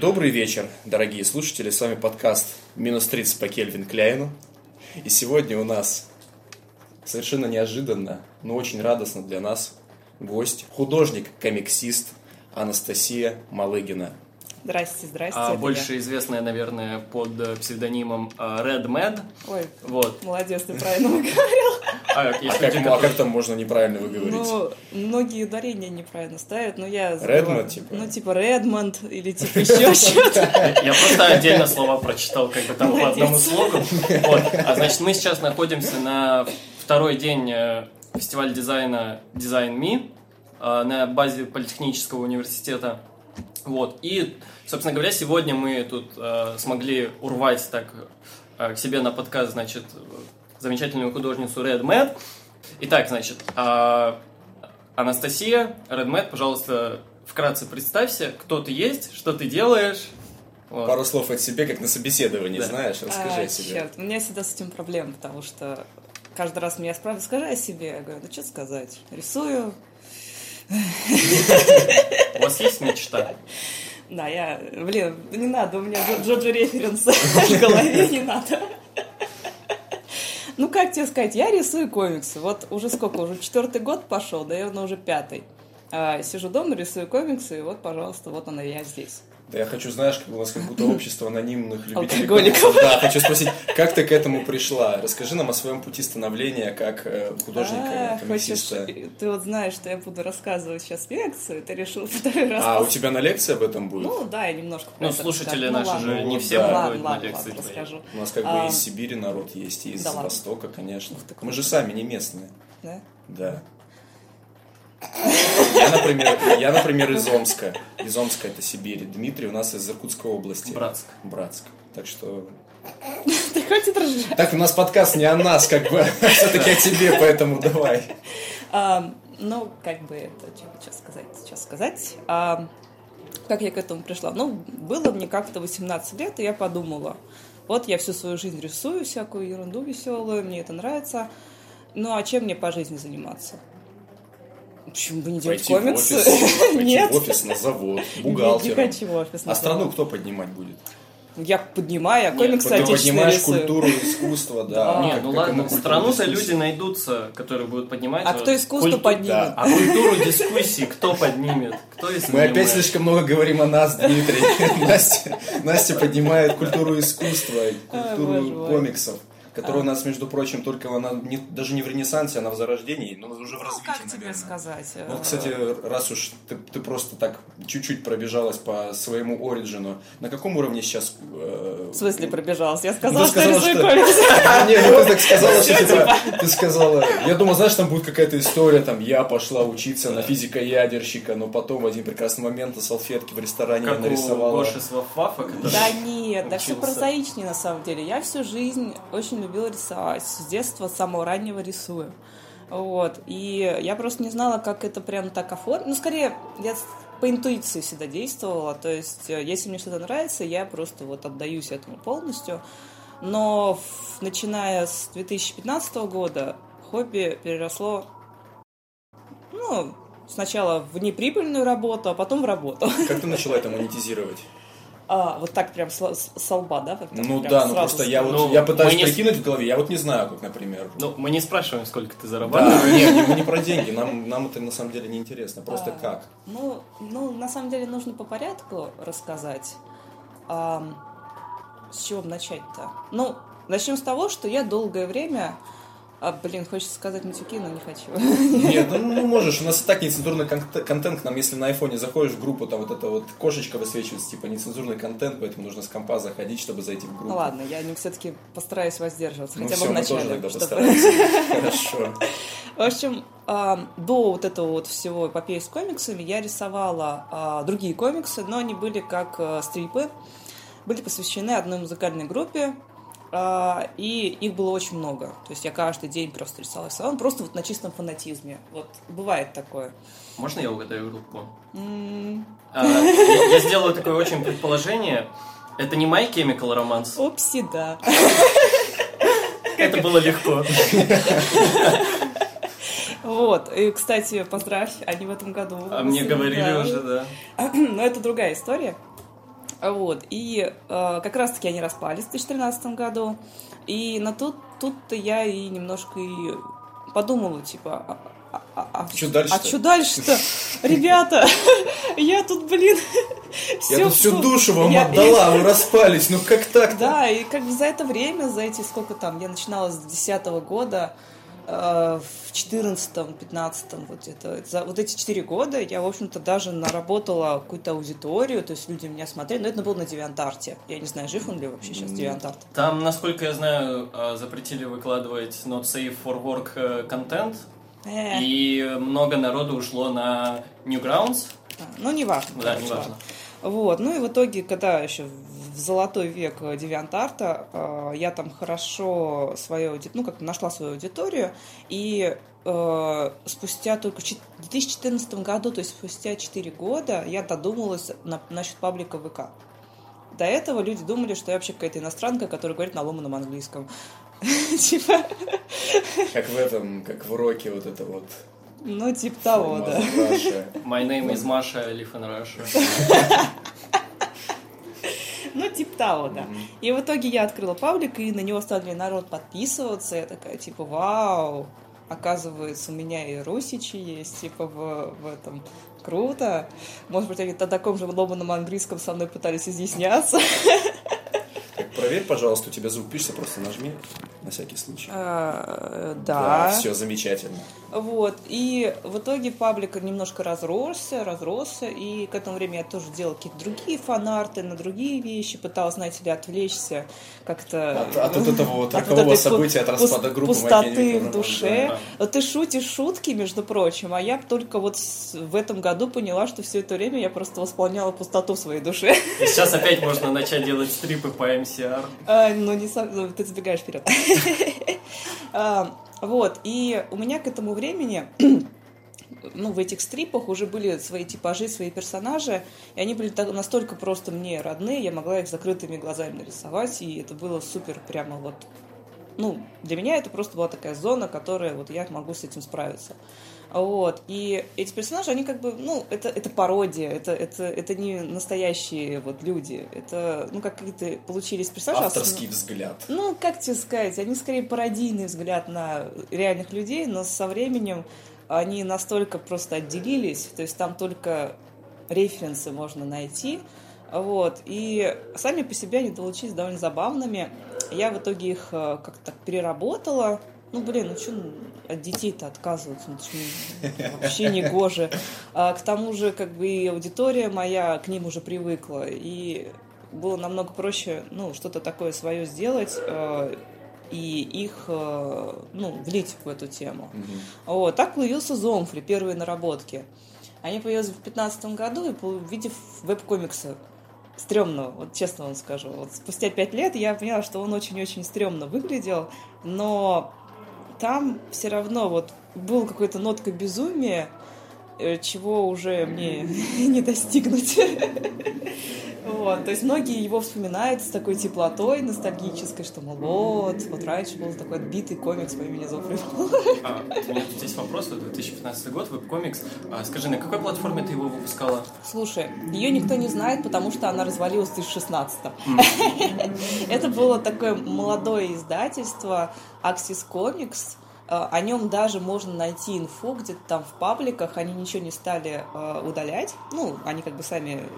Добрый вечер, дорогие слушатели. С вами подкаст «Минус 30 по Кельвин Кляйну». И сегодня у нас совершенно неожиданно, но очень радостно для нас гость, художник-комиксист Анастасия Малыгина. Здрасте, здрасте. А, больше я. известная, наверное, под псевдонимом э, Red Mad. Ой, Вот. молодец, ты правильно выговорил. А, А как, ну, а как там можно неправильно выговорить? Ну, многие ударения неправильно ставят, но я... Редмонд, типа? Ну, типа Редмонд или типа еще что-то. Я просто отдельно слова прочитал, как бы там по одному слогу. Вот. А значит, мы сейчас находимся на второй день э, фестиваля дизайна Design Me э, на базе Политехнического университета. Вот. И, собственно говоря, сегодня мы тут э, смогли урвать так э, к себе на подкаст, значит, замечательную художницу Red Mad. Итак, значит, а, Анастасия, Red Mad, пожалуйста, вкратце представься, кто ты есть, что ты делаешь. Вот. Пару слов от себя, как на собеседовании, Да. знаешь? Расскажи А, о себе. черт, у меня всегда с этим проблема, потому что каждый раз меня спрашивают, скажи о себе. Я говорю, ну что сказать? Рисую. У вас есть мечта? Да, я... Блин, не надо, у меня Джо- Джорджи референс в голове, не надо. Ну, как тебе сказать, я рисую комиксы. Вот уже сколько, уже четвертый год пошел, наверное, уже пятый. А, сижу дома, рисую комиксы, и вот, пожалуйста, вот она я здесь. Да я хочу, знаешь, как у нас как будто общество анонимных любителей Алкоголиков. комиксов. Да, хочу спросить, как ты к этому пришла? Расскажи нам о своем пути становления как э, А, художника, хочешь, комиксиста. ты вот знаешь, что я буду рассказывать сейчас лекцию, ты решил второй раз. А, у тебя на лекции об этом будет? Ну, да, я немножко Ну, слушатели наши ладно. же не Ну, все Ладно, на ладно, лекции расскажу. У нас как бы А, из Сибири народ есть, и из. Востока, конечно. Мы же сами не местные. Да? Да. Я, например, я, например, из Омска. Из Омска это Сибирь. Дмитрий у нас из Иркутской области. Братск. Братск. Так что... Ты хватит ржать. Так, у нас подкаст не о нас, как бы, все-таки о тебе, поэтому давай. А, ну, как бы это, что сейчас сказать, сейчас сказать. А, как я к этому пришла? Ну, было мне как-то 18 лет, и я подумала, вот я всю свою жизнь рисую всякую ерунду веселую, мне это нравится. Ну, а чем мне по жизни заниматься? Почему бы не делать Пойти в комиксы? офис, пойти Нет. в офис, на завод, Не бухгалтером. хочу в офис. А на страну завод. кто поднимать будет? Я поднимаю, Нет, комиксы Ты отечественные поднимаешь рисую. культуру, искусство, да. Не, как- ну ладно, страну-то люди найдутся, которые будут поднимать. А кто искусство поднимет? А культуру дискуссии кто поднимет? Кто Мы не опять слишком много говорим о нас, Дмитрий. Настя, поднимает культуру искусства, культуру комиксов, которая А. у нас, между прочим, только она не- даже не в Ренессансе, она в зарождении, но уже в Ну, развитии, как тебе наверное. сказать? Ну, э, кстати, раз уж ты, ты просто так чуть-чуть пробежалась по своему оригину, на каком уровне сейчас... э, В смысле пробежалась? Я ну, сказала, что сказала, рисую комиксы. Не, ну ты так сказала, что типа, ты сказала, я думал, знаешь, там будет какая-то история, там, я пошла учиться на физико-ядерщика, но потом в один прекрасный момент на салфетке в ресторане я Как у нарисовала. Гоши. Да нет, да все прозаичнее на самом деле. Я всю жизнь очень любила рисовать. С детства, с самого раннего рисую. Вот. И я просто не знала, как это прям так оформить. Ну, скорее, я по интуиции всегда действовала. То есть, э, если мне что-то нравится, я просто вот отдаюсь этому полностью. Но в- начиная с 2015 года хобби переросло, ну, сначала в неприбыльную работу, а потом в работу. Как ты начала это монетизировать? А, вот так прям с, с- лба, да? вот Ну да, ну просто я вот Ну, я пытаюсь мы не- прикинуть в голове, я вот не знаю, как, например. Ну, мы не спрашиваем, сколько ты Да, зарабатываешь. нет, мы не про деньги, нам, нам это на самом деле не интересно, просто А, как. Ну, ну, на самом деле нужно по порядку рассказать. Ам, с чего бы начать-то? Ну, начнем с того, что я долгое время... А, блин, хочется сказать матюки, но не хочу. Нет, ну, ну, можешь, у нас и так нецензурный кон- контент, к нам если на айфоне заходишь в группу, там вот эта вот кошечка высвечивается, типа нецензурный контент, поэтому нужно с компа заходить, чтобы зайти в группу. Ну ладно, я все-таки постараюсь воздерживаться, Ну хотя все, бы в мы тоже чтобы- постараемся. Хорошо. В общем, ам, до вот этого вот всего эпопеи с комиксами я рисовала а, другие комиксы, но они были как а, стрипы, были посвящены одной музыкальной группе, а, и их было очень много. То есть я каждый день просто рисовала рисовала, просто вот на чистом фанатизме. Вот бывает такое. Можно я угадаю группу? А, я я сделаю такое очень предположение. Это не My Chemical Romance. Опси, да. Это было легко. Вот. И, кстати, поздравь, они в этом году. А мне говорили уже, да. Но это другая история. Вот, и э, как раз-таки они распались в 2013 году, и на тут, тут-то я и немножко и подумала, типа, а, а, а, Что дальше-то? а что дальше-то? Ребята, я тут, блин, Я тут всю душу вам я- отдала, а вы распались. Ну как так-то? Да, и как бы за это время, за эти сколько там, я начинала с 2010 года, в 14-15, вот это, за вот эти 4 года я, в общем-то, даже наработала какую-то аудиторию, то есть люди меня смотрели, но это было на Девиантарте. Я не знаю, жив он ли вообще сейчас Девиантарт. Там, насколько я знаю, э, запретили выкладывать not safe for work э, контент, Э, и много народу ушло на Newgrounds. а, ну, неважно. Да, неважно. Вот, ну и в итоге, когда еще в золотой век э, Девиантарта, э, я там хорошо свою, ауди- ну, как нашла свою аудиторию, и э, спустя только в чет- 2014 году, то есть спустя 4 года, я додумалась на- насчет паблика ВК. До этого люди думали, что я вообще какая-то иностранка, которая говорит на ломаном английском. Типа, Как в этом, как в уроке вот это вот. ну, типа того, да. My name is Masha, I live in Russia. Типа того, да. Мгм. И в итоге я открыла паблик, и на него стали народ подписываться. Я такая, типа, вау, оказывается, у меня и русичи есть, типа, в, в этом. Круто. Может быть, они на таком же ломаном английском со мной пытались изъясняться. Так, проверь, пожалуйста, у тебя звук пишется, просто нажми на всякий случай. А, Да. все замечательно. Вот. И в итоге паблик немножко разросся, разросся, и к этому времени я тоже делала какие-то другие фанарты на другие вещи, пыталась, знаете ли, отвлечься как-то... От, от этого вот от рокового события, от пу- распада группы пустоты в душе. да. Вот ты шутишь шутки, между прочим, а я только вот в этом году поняла, что все это время я просто восполняла пустоту в своей душе. И сейчас опять можно начать делать стрипы по MCR. А, ну, не сам- ну, ты забегаешь вперед. А, Вот, и у меня к этому времени, ну, в этих стрипах уже были свои типажи, свои персонажи, и они были настолько просто мне родные, я могла их закрытыми глазами нарисовать, и это было супер прямо вот ну, для меня это просто была такая зона, которая вот я могу с этим справиться. Вот. И эти персонажи, они как бы, ну, это, это пародия, это, это, это не настоящие вот люди. Это, ну, как какие-то получились персонажи. Авторский взгляд. Ну, как тебе сказать, они скорее пародийный взгляд на реальных людей, но со временем они настолько просто отделились, то есть там только референсы можно найти, вот, и сами по себе они получились довольно забавными. Я в итоге их э, как-то переработала. Ну, блин, ну что от детей-то отказываться? Ну, это не- вообще не гоже. А к тому же, как бы и аудитория моя к ним уже привыкла. И было намного проще, ну, что-то такое свое сделать э, и их, э, ну, влить в эту тему. Мгм. Вот, так появился Зомфри, первые наработки. Они появились в 2015 году, и увидев веб-комикса стрёмного, вот честно вам скажу. Вот спустя пять лет я поняла, что он очень-очень стрёмно выглядел, но там все равно вот был какой-то нотка безумия, чего уже мне не достигнуть. Вот, то есть многие его вспоминают с такой теплотой ностальгической, что, мол, вот, вот раньше был такой отбитый комикс по имени Зофри. А, тут есть вопрос, вот 2015 год, веб-комикс. А, скажи, на какой платформе ты его выпускала? Слушай, ее никто не знает, потому что она развалилась в 2016 Это было такое молодое издательство Axis Comics. Э, О нем даже можно найти инфу где-то там в пабликах. Они ничего не стали э, удалять. Ну, они как бы сами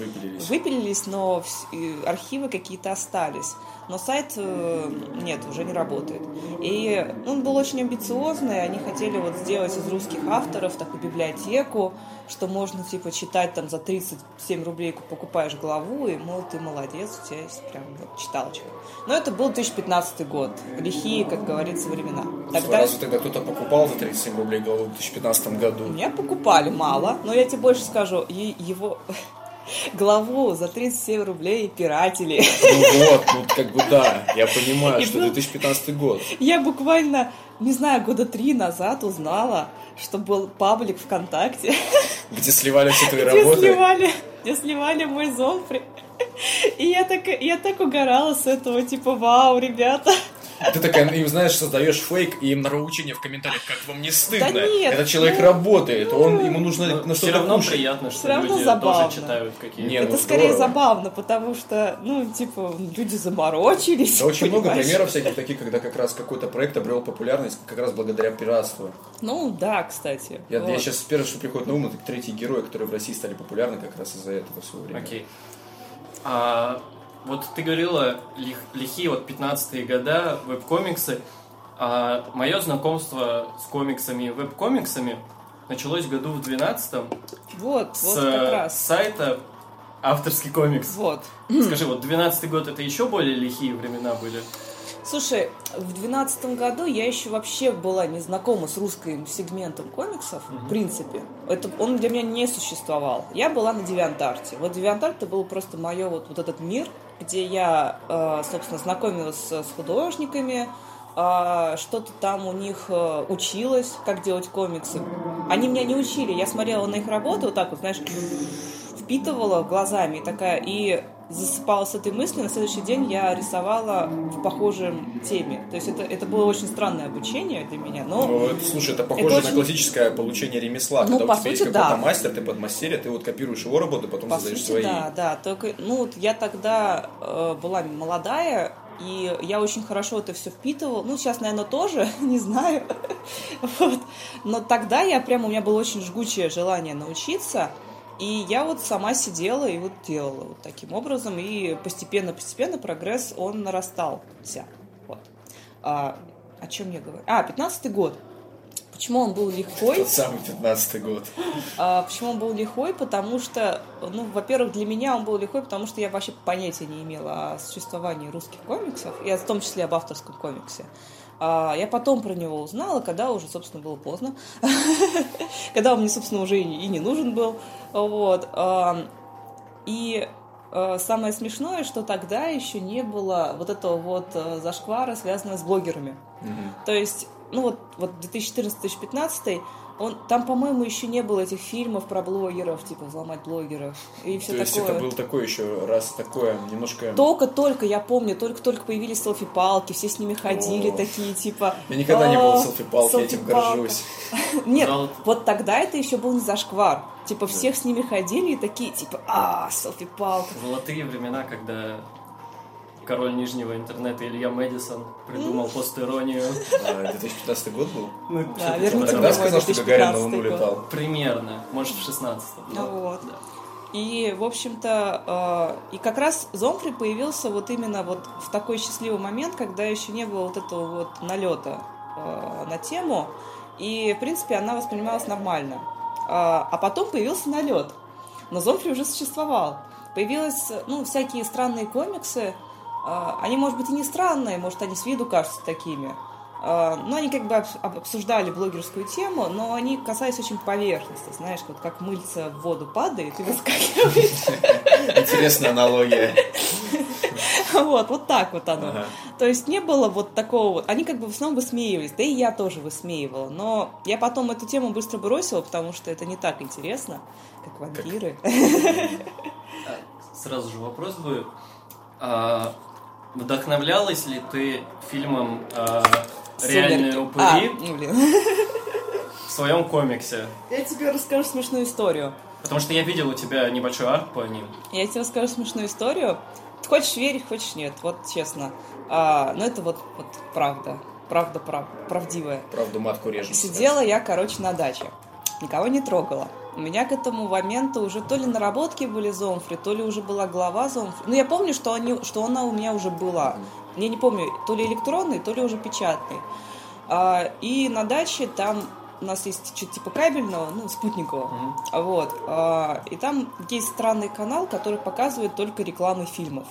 Выпилились. выпилились, но архивы какие-то остались. Но сайт э, нет, уже не работает. И он был очень амбициозный, они хотели вот сделать из русских авторов такую библиотеку, что можно типа читать там за 37 рублей покупаешь главу, и мол, ты молодец, у тебя есть прям вот читалочка. Но это был 2015 год, лихие, как говорится, времена. Тогда Разве тогда кто-то покупал за 37 рублей голову в 2015 году? меня покупали мало, но я тебе больше скажу, его главу за 37 рублей пиратели. Ну вот, ну как бы да, я понимаю, И что был- 2015 год. Я буквально, не знаю, года три назад узнала, что был паблик ВКонтакте, Где сливали все твои где работы. сливали, где сливали мой зомфри. И я так, я так угорала с этого, типа, вау, ребята. Ты такая, им, знаешь, создаешь фейк, и им нараучение в комментариях, как вам не стыдно. Да нет, Этот человек ну, работает, он, ему нужно на Все что-то равно кушать. приятно, что Всё равно люди забавно. тоже читают какие-то. Не, ну, Это скорее здорово. забавно, потому что, ну, типа, люди заморочились. Да очень много примеров всяких таких, когда как раз какой-то проект обрел популярность как раз благодаря пиратству. Ну, да, кстати. Я, Вот. сейчас первое, что приходит на ум, это третьи герои, которые в России стали популярны как раз из-за этого всего времени. Окей. А, вот ты говорила, лих- лихие вот 15-е года, веб-комиксы. А мое знакомство с комиксами и веб-комиксами началось году в 12-м Вот, с вот как раз. сайта авторский комикс. Вот. Скажи, вот 12-й год это еще более лихие времена были? Слушай, в двенадцатом году я еще вообще была не знакома с русским сегментом комиксов, в принципе. Это, он для меня не существовал. Я была на Девиантарте. Вот Девиантарт это был просто мое вот, вот этот мир, где я, э, собственно, знакомилась с, художниками, э, что-то там у них э, училась, как делать комиксы. Они меня не учили, я смотрела на их работу вот так вот, знаешь, впитывала глазами и такая, и засыпалась с этой мыслью, на следующий день я рисовала в похожем теме. То есть это, это было очень странное обучение для меня, но... Ну, это, слушай, это похоже Это на очень- классическое получение ремесла. Ну, когда по у тебя есть сути, какой-то да. мастер, ты подмастерье, ты вот копируешь его работу, потом По создаешь сути, свои. да, да. Только, ну, вот я тогда э, была молодая, и я очень хорошо это все впитывала. Ну, сейчас, наверное, тоже, не знаю. Вот. Но тогда я прям, у меня было очень жгучее желание научиться. И я вот сама сидела и вот делала вот таким образом. И постепенно-постепенно прогресс, он нарастался. Вот. А, о чем я говорю? А, 15 год. Почему он был легкой? Тот самый 15 год. А, почему он был лихой? Потому что, ну, во-первых, для меня он был лихой, потому что я вообще понятия не имела о существовании русских комиксов, и в том числе об авторском комиксе. А, я потом про него узнала, когда уже, собственно, было поздно. Когда он мне, собственно, уже и не нужен был. Вот. И э, самое смешное, что тогда еще не было вот этого вот э, зашквара, связанного с блогерами. Мгм. То есть, ну вот, вот 2014-2015, он, там, по-моему, еще не было этих фильмов про блогеров, типа «Взломать блогеров» и все То есть такое. это был такой еще раз такое немножко... Только-только, я помню, только-только появились селфи-палки, все с ними ходили О. такие, типа... Я никогда не был «А, в селфи-палке, я этим селфи-палка». горжусь. Нет, вот тогда это еще был не зашквар. Типа, всех с ними ходили и такие, типа, а, селфи-палка. Золотые времена, когда король нижнего интернета Илья Мэдисон придумал постиронию. А, 2015 год был? Ну, Да, типа Тогда сказал, что Гагарин на 2015 Луну летал. Примерно, может, в 16 Вот. И, в общем-то, э, и как раз Зомфри появился вот именно вот в такой счастливый момент, когда еще не было вот этого вот налета э, на тему, и, в принципе, она воспринималась нормально. А, а потом появился налет, но Зомфри уже существовал. Появились, ну, всякие странные комиксы, а, они, может быть, и не странные, может, они с виду кажутся такими, а, но они как бы обс- об- обсуждали блогерскую тему, но они касались очень поверхностно, знаешь, вот как мыльца в воду падает и выскакивает. Интересная аналогия. Вот, вот так вот оно. Ага. То есть не было вот такого вот. Они как бы в основном высмеивались, да и я тоже высмеивала. Но я потом эту тему быстро бросила, потому что это не так интересно, как вампиры. Сразу же вопрос будет. А, вдохновлялась ли ты фильмом а, «Реальные упыри» А, ну, блин. в своем комиксе? Я тебе расскажу смешную историю. Потому что я видел у тебя небольшой арт по ним. Я тебе расскажу смешную историю. Хочешь верить, хочешь нет, вот честно. А, но это вот, вот правда. Правда, прав, правдивая. Правду матку режем. Сидела я, короче, на даче. Никого не трогала. У меня к этому моменту уже то ли наработки были Зомфри, то ли уже была глава Зомфри. Ну, я помню, что, они, что она у меня уже была. Я не помню, то ли электронный, то ли уже печатный. А, и на даче там у нас есть что-то типа кабельного, ну, спутникового. Мгм. Вот. а, И там есть странный канал, который показывает только рекламы фильмов.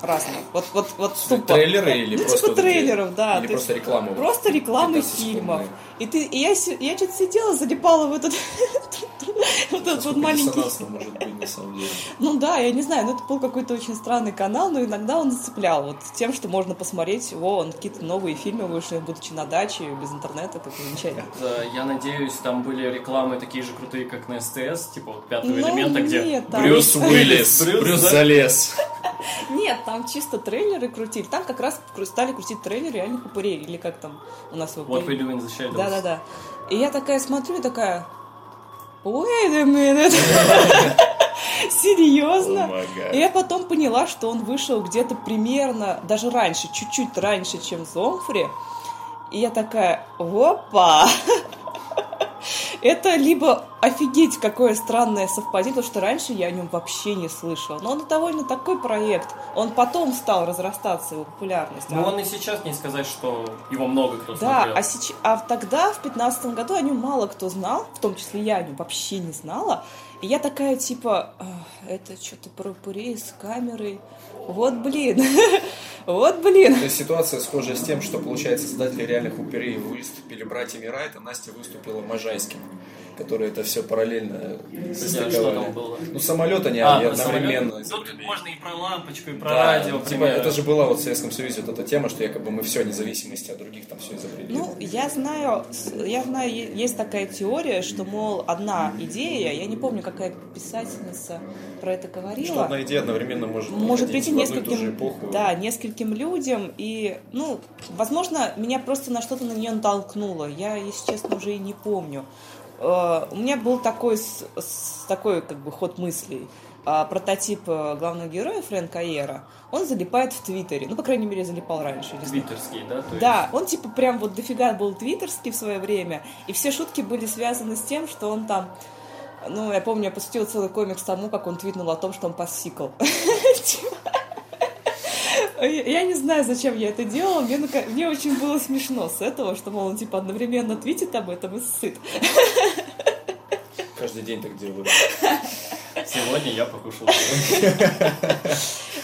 Разных. Вот, вот, вот тупо. трейлеры или Ну, просто типа трейлеров, да. Или просто рекламу? Просто рекламы 15 фильмов. И ты, и я, я что-то сидела, залипала в этот, вот этот вот маленький... может быть на самом деле. Ну да, я не знаю, ну это был какой-то очень странный канал, но иногда он зацеплял вот тем, что можно посмотреть, о, он какие-то новые фильмы вышли, будучи на даче, без интернета, как замечательно. Да, Я надеюсь, там были рекламы такие же крутые, как на СТС, типа вот пятого Ну, элемента, где нет, там- Брюс Уиллис, Брюс Брюс за- залез. Нет, там чисто трейлеры крутили. Там как раз стали крутить трейлеры реальных упырей. Или как там у нас его... What we do in the shadows. Да-да-да. И я такая смотрю такая... Wait a minute. Серьезно? И я потом поняла, что он вышел где-то примерно, даже раньше, чуть-чуть раньше, чем Зомфри. И я такая, опа! Это либо офигеть, какое странное совпадение, потому что раньше я о нем вообще не слышала. Но он довольно такой проект. Он потом стал разрастаться, его популярность. Ну, А он и сейчас не сказать, что его много кто да, смотрел. а, сеч- а тогда, в пятнадцатом году, о нем мало кто знал, в том числе я о нем вообще не знала. И я такая, типа, «А, это что-то упырей с камерой. Вот блин, вот блин. То есть ситуация схожа с тем, что, получается, создатели реальных упырей выступили братьями Райт, а Настя выступила Можайским, которые это все параллельно что состыковали. там было? Ну, самолет они А, на одновременно самолет. Тут изобрели. можно и про лампочку, и про Да, радио. типа, это же была вот в Советском Союзе вот эта тема, что якобы мы все, независимости от других, там все изобрели. Ну, я знаю, я знаю, есть такая теория, что, мол, одна идея, я не помню, какая писательница про это говорила. что одна идея одновременно может, может прийти нескольким, эпоху. да, нескольким людям, и, ну, возможно, меня просто на что-то на нее натолкнуло, я, если честно, уже и не помню. Э, У меня был такой, такой как бы ход мыслей. А, Прототип э, главного героя Фрэнка Айера, он залипает в Твиттере, ну, по крайней мере, залипал раньше. Твиттерский, да? То есть- Да, он типа прям вот дофига был твиттерский в свое время, и все шутки были связаны с тем, что он там ну, я помню, я посвятила целый комикс тому, как он твитнул о том, что он пассикл. Я не знаю, зачем я это делала, мне, мне очень было смешно с этого, что, мол, он типа одновременно твитит об этом и сыт. Каждый день так делают. Сегодня я покушал.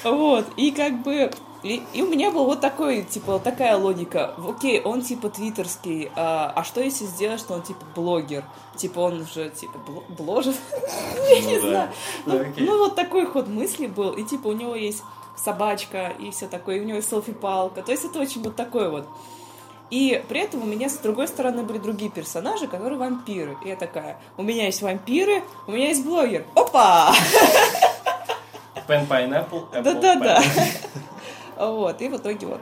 Вот, и как бы... И, и у меня был вот такой, типа, такая логика. Окей, он типа твиттерский, а, а что если сделать, что он типа блогер? Типа он уже типа бло- бложит? Я не Ну да. знаю. Ну, ну, вот такой ход мысли был. И типа у него есть собачка и все такое, и у него селфи-палка. То есть это очень вот такой вот. И при этом у меня с другой стороны были другие персонажи, которые вампиры. И я такая, у меня есть вампиры, у меня есть блогер. Опа! Pen Pineapple. Apple Да-да-да. Вот, и в итоге вот.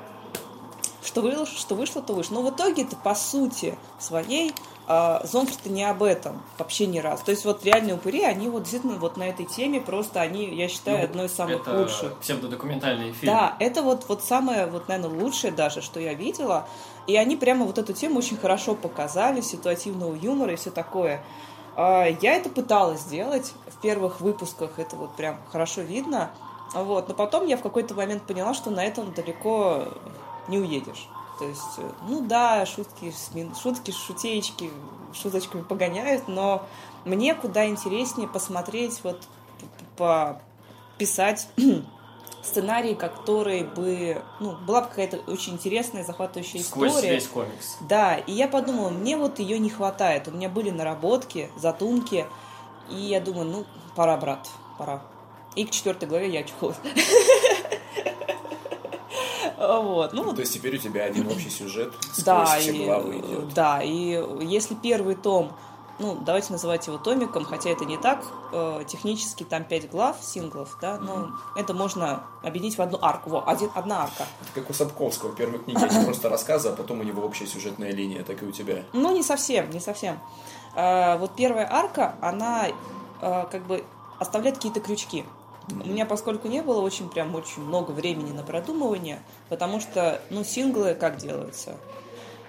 Что вышло, что вышло, то вышло. Но в итоге это по сути своей а, Зомфри-то не об этом вообще ни раз. То есть вот реальные упыри, они вот действительно вот на этой теме просто, они, я считаю, Ну, одной из самых это лучших. псевдодокументальный фильм. Да, это вот, вот самое, вот, наверное, лучшее даже, что я видела. И они прямо вот эту тему очень хорошо показали, ситуативного юмора и все такое. А, Я это пыталась сделать в первых выпусках, это вот прям хорошо видно. Вот. Но потом я в какой-то момент поняла, что на этом далеко не уедешь. То есть, э, ну да, шутки, шутки, шутеечки, шуточками погоняют, но мне куда интереснее посмотреть, вот, писать сценарий, который бы, ну, была бы какая-то очень интересная, захватывающая Сквозь история. весь комикс. Да, и я подумала, мне вот ее не хватает. У меня были наработки, задумки, и я думаю, ну, пора, брат, пора. И к четвертой главе я очухалась. Вот, ну, То есть теперь у тебя один общий сюжет да, все и, главы идет. да, и если первый том, ну, давайте называть его томиком, хотя это не так, э, технически там пять глав, синглов, да, но это можно объединить в одну арку, во, один, одна арка. Это как у Сапковского. Первые книги они просто рассказы, а потом у него общая сюжетная линия, так и у тебя. Ну, не совсем, не совсем. А, вот первая арка, она а, как бы оставляет какие-то крючки. У меня, поскольку не было очень прям очень много времени на продумывание, потому что, ну, синглы как делаются?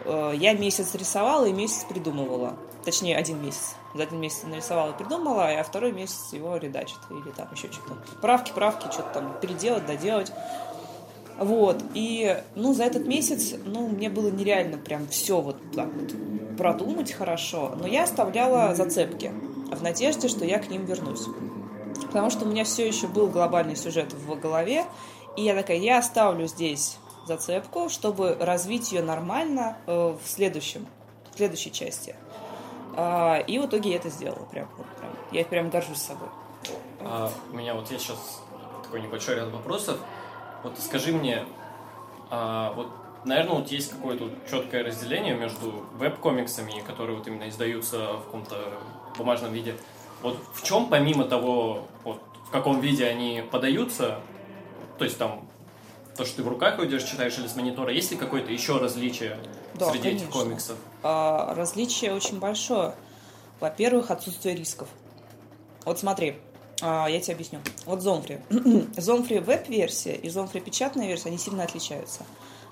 Э, Я месяц рисовала и месяц придумывала. Точнее, один месяц. За один месяц нарисовала и придумала, а второй месяц его редачит. Или там еще что-то. Правки, правки, что-то там переделать, доделать. Вот, и, ну, за этот месяц, ну, мне было нереально прям все вот так вот продумать хорошо, но я оставляла зацепки в надежде, что я к ним вернусь. Потому что у меня все еще был глобальный сюжет в голове, и я такая, я оставлю здесь зацепку, чтобы развить ее нормально э, в следующем, в следующей части. А, и в итоге я это сделала, прям, вот прям. Я прям горжусь собой. А, у меня вот есть сейчас такой небольшой ряд вопросов. Вот скажи мне, а, вот, наверное, вот есть какое-то четкое разделение между веб-комиксами, которые вот именно издаются в каком-то бумажном виде. Вот в чем, помимо того, вот, в каком виде они подаются, то есть там то, что ты в руках ведешь, читаешь или с монитора, есть ли какое-то еще различие Да, среди этих конечно. комиксов? А, различие очень большое. Во-первых, отсутствие рисков. Вот смотри, а, я тебе объясню. Вот Зомфри. Зомфри веб-версия и Зомфри печатная версия, они сильно отличаются.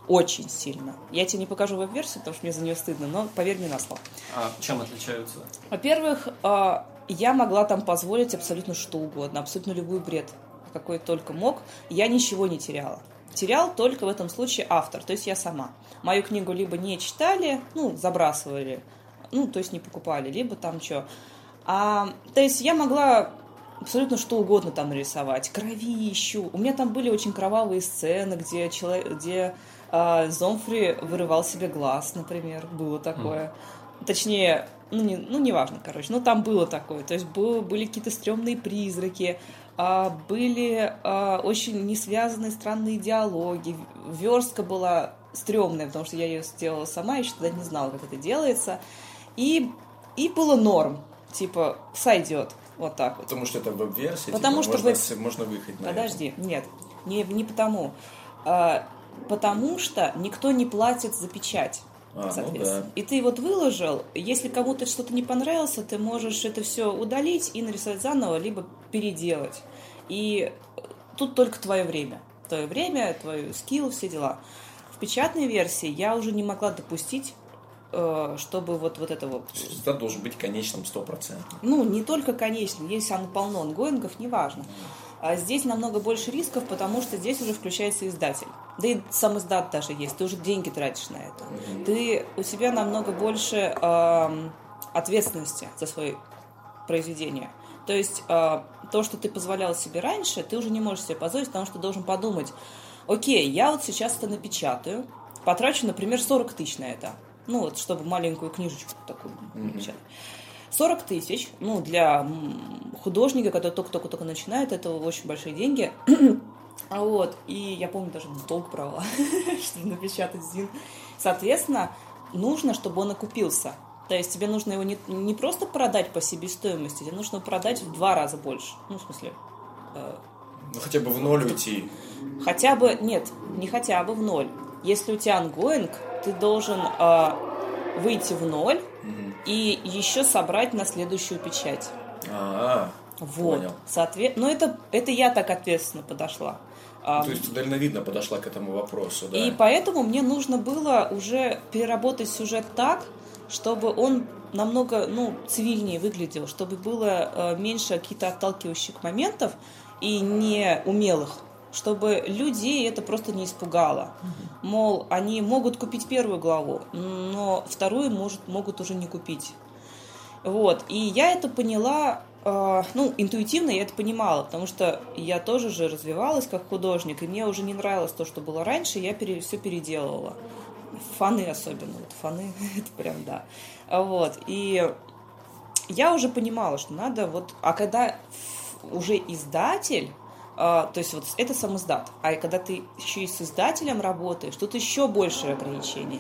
Очень сильно. Я тебе не покажу веб-версию, потому что мне за нее стыдно, но поверь мне на слово. А чем отличаются? Во-первых, а, я могла там позволить абсолютно что угодно, абсолютно любой бред, какой только мог. Я ничего не теряла. Терял только в этом случае автор, то есть я сама. Мою книгу либо не читали, ну, забрасывали, ну, то есть не покупали, либо там что. А, то есть я могла абсолютно что угодно там нарисовать. Кровищу. У меня там были очень кровавые сцены, где, человек, где а, Зомфри вырывал себе глаз, например. Было такое. Точнее, ну, не, ну, неважно, короче. Но там было такое. То есть было, были какие-то стрёмные призраки, а, были а, очень несвязанные странные диалоги. Верстка была стрёмная, потому что я ее сделала сама, еще тогда не знала, как это делается. И, и было норм. Типа, сойдет. Вот так вот. Потому что это веб-версия, Потому типа, что можно, веб- можно выехать на Подожди, нет, не, не потому. А, потому что никто не платит за печать. А, ну соответственно. да. И ты вот выложил, если кому-то что-то не понравилось, ты можешь это все удалить и нарисовать заново, либо переделать. И тут только твое время. Твое время, твой скилл, все дела. В печатной версии я уже не могла допустить, э, чтобы вот, вот это вот результат должен быть конечным 100%. ну, не только конечным, есть оно полно ангоингов, неважно. А здесь намного больше рисков, потому что здесь уже включается издатель. Да и сам издат даже есть, ты уже деньги тратишь на это. Ты, у тебя намного больше эм, ответственности за свое произведение. То есть э, то, что ты позволял себе раньше, ты уже не можешь себе позволить, потому что должен подумать, окей, я вот сейчас это напечатаю, потрачу, например, 40 тысяч на это. Ну вот, чтобы маленькую книжечку такую напечатать. 40 тысяч, ну, для художника, который только-только-только начинает, это очень большие деньги. А вот, и я помню, даже долг брала, чтобы напечатать ЗИН. Соответственно, нужно, чтобы он окупился. То есть тебе нужно его не, не просто продать по себестоимости, тебе нужно продать в два раза больше. Ну, в смысле, э, Ну, хотя бы в ноль уйти. Хотя бы, нет, не хотя бы в ноль. Если у тебя ongoing, ты должен э, выйти в ноль и еще собрать на следующую печать. А, Вот. Понял. Соответ... Но это, это я так ответственно подошла. А, то есть ты дальновидно подошла к этому вопросу, да? И поэтому мне нужно было уже переработать сюжет так, чтобы он намного ну, цивильнее выглядел, чтобы было э, меньше каких-то отталкивающих моментов и неумелых, чтобы людей это просто не испугало. Мол, они могут купить первую главу, но вторую может, могут уже не купить. Вот, и я это поняла, э, ну, интуитивно я это понимала, потому что я тоже же развивалась как художник, и мне уже не нравилось то, что было раньше, я пере, все переделывала. Фаны особенно, вот фаны, это прям да. Вот, и я уже понимала, что надо вот, а когда уже издатель, то есть вот это сам издат, а когда ты еще и с издателем работаешь, тут еще больше ограничений.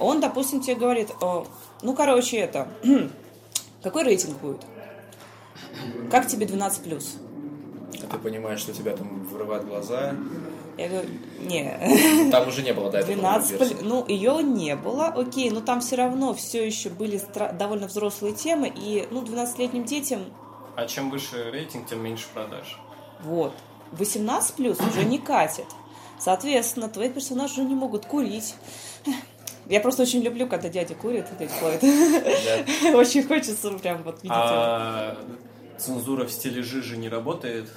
Он, допустим, тебе говорит, «О, ну, короче, это, какой рейтинг будет? Как тебе 12 плюс? А ты понимаешь, что тебя там вырывают глаза. Я говорю, не, Там уже не было этого 12 веб-версии. плюс. Ну, ее не было, окей, но там все равно все еще были стра- довольно взрослые темы, и, ну, 12-летним детям А чем выше рейтинг, тем меньше продаж. Вот. 18 плюс уже не катит. Соответственно, твои персонажи уже не могут курить. Я просто очень люблю, когда дядя курит, дядя Флойд. Очень хочется прям вот видеть. А цензура в стиле жижи не работает?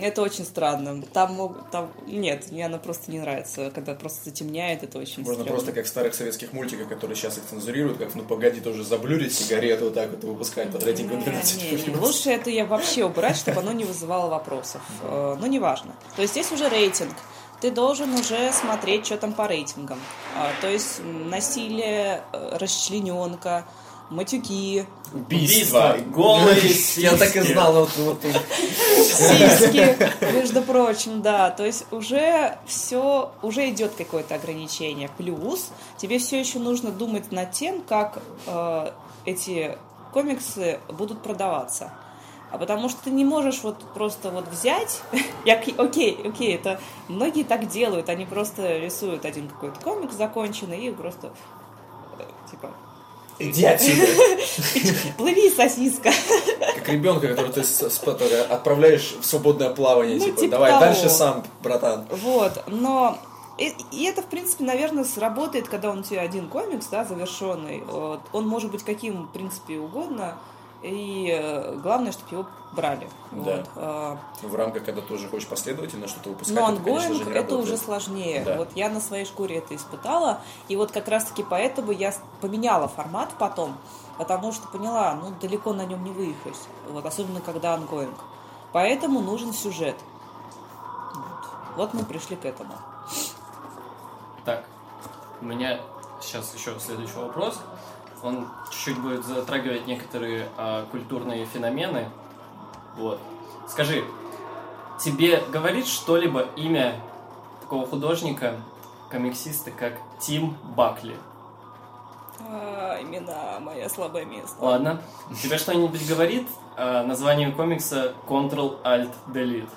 Это очень странно. Там, мог- там нет, мне она просто не нравится. Когда просто затемняет, это очень Можно стрёмно. просто как в старых советских мультиках, которые сейчас их цензурируют, как ну погоди, тоже заблюрить сигарету вот так вот выпускать под рейтингом Не, 12 не, не. плюс. Лучше это я вообще убрать, чтобы оно не вызывало вопросов. Э, Но неважно. То есть здесь уже рейтинг. Ты должен уже смотреть, что там по рейтингам. А, То есть насилие, э, расчлененка, матюки, Убийство! Голые Я так и знал, вот, вот, сиськи, между прочим, да. То есть уже все, уже идет какое-то ограничение. Плюс тебе все еще нужно думать над тем, как э, эти комиксы будут продаваться. а потому что ты не можешь вот просто вот взять, я, окей, окей, это многие так делают, они просто рисуют один какой-то комикс законченный и просто Иди отсюда. Плыви, сосиска. Как ребенка, который ты который отправляешь в свободное плавание, Ну, типа, типа давай того. дальше сам, братан. Вот, но и, и это, в принципе, наверное, сработает, когда он у тебя один комикс, да, завершенный. Он может быть каким, в принципе, угодно. И э, главное, чтобы его брали. Да. Вот. А, В рамках, когда ты уже хочешь последовательно что-то выпускать, Но это, конечно же, ongoing не это уже сложнее. Да. Вот я на своей шкуре это испытала. И вот как раз-таки поэтому я поменяла формат потом, потому что поняла, ну, далеко на нем не выехать. Вот, особенно когда ongoing. Поэтому нужен сюжет. Вот. вот мы пришли к этому. Так, у меня сейчас еще следующий вопрос. Он чуть-чуть будет затрагивать некоторые а, культурные феномены. Вот. Скажи, тебе говорит что-либо имя такого художника, комиксиста, как Тим Бакли? А, имена мое слабое место. Ладно. Тебе что-нибудь говорит а, название комикса Ctrl-Alt-Delete?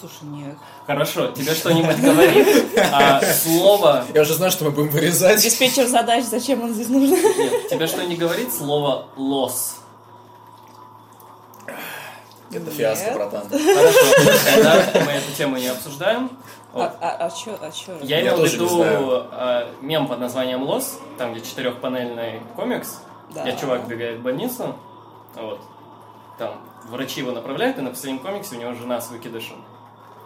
Слушай, нет. Хорошо, тебе что-нибудь говорит а, слово... Я уже знаю, что мы будем вырезать. Диспетчер задач, зачем он здесь нужен? Нет, тебе что не говорит слово «лос»? Это фиаско, братан. Хорошо, тогда мы эту тему не обсуждаем. А, Вот. а, а чё, а чё? Я Я имел в виду а, мем под названием «Лос», там, где четырехпанельный комикс, Да. где чувак бегает в больницу, вот, там врачи его направляют, и на последнем комиксе у него жена с выкидышем.